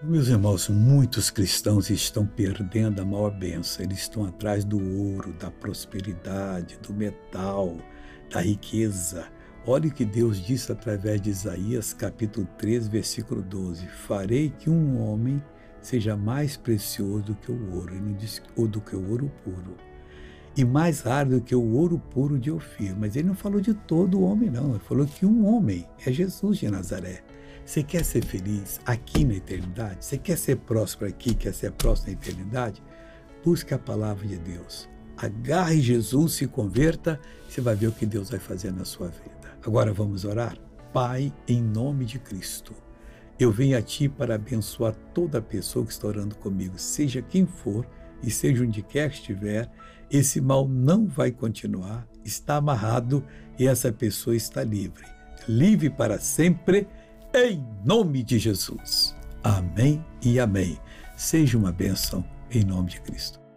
Meus irmãos, muitos cristãos estão perdendo a maior benção. Eles estão atrás do ouro, da prosperidade, do metal, da riqueza. Olha o que Deus disse através de Isaías, capítulo 3, versículo 12: Farei que um homem seja mais precioso do que o ouro, ou do que o ouro puro, e mais raro do que o ouro puro de Ofir. Mas ele não falou de todo homem, não. Ele falou que um homem é Jesus de Nazaré. Você quer ser feliz aqui na eternidade? Você quer ser próspero aqui, quer ser próspero na eternidade? Busque a palavra de Deus. Agarre Jesus, se converta, você vai ver o que Deus vai fazer na sua vida. Agora vamos orar? Pai, em nome de Cristo, eu venho a Ti para abençoar toda pessoa que está orando comigo, seja quem for e seja onde quer que estiver, esse mal não vai continuar, está amarrado e essa pessoa está livre. Livre para sempre em nome de Jesus. Amém e amém. Seja uma bênção em nome de Cristo.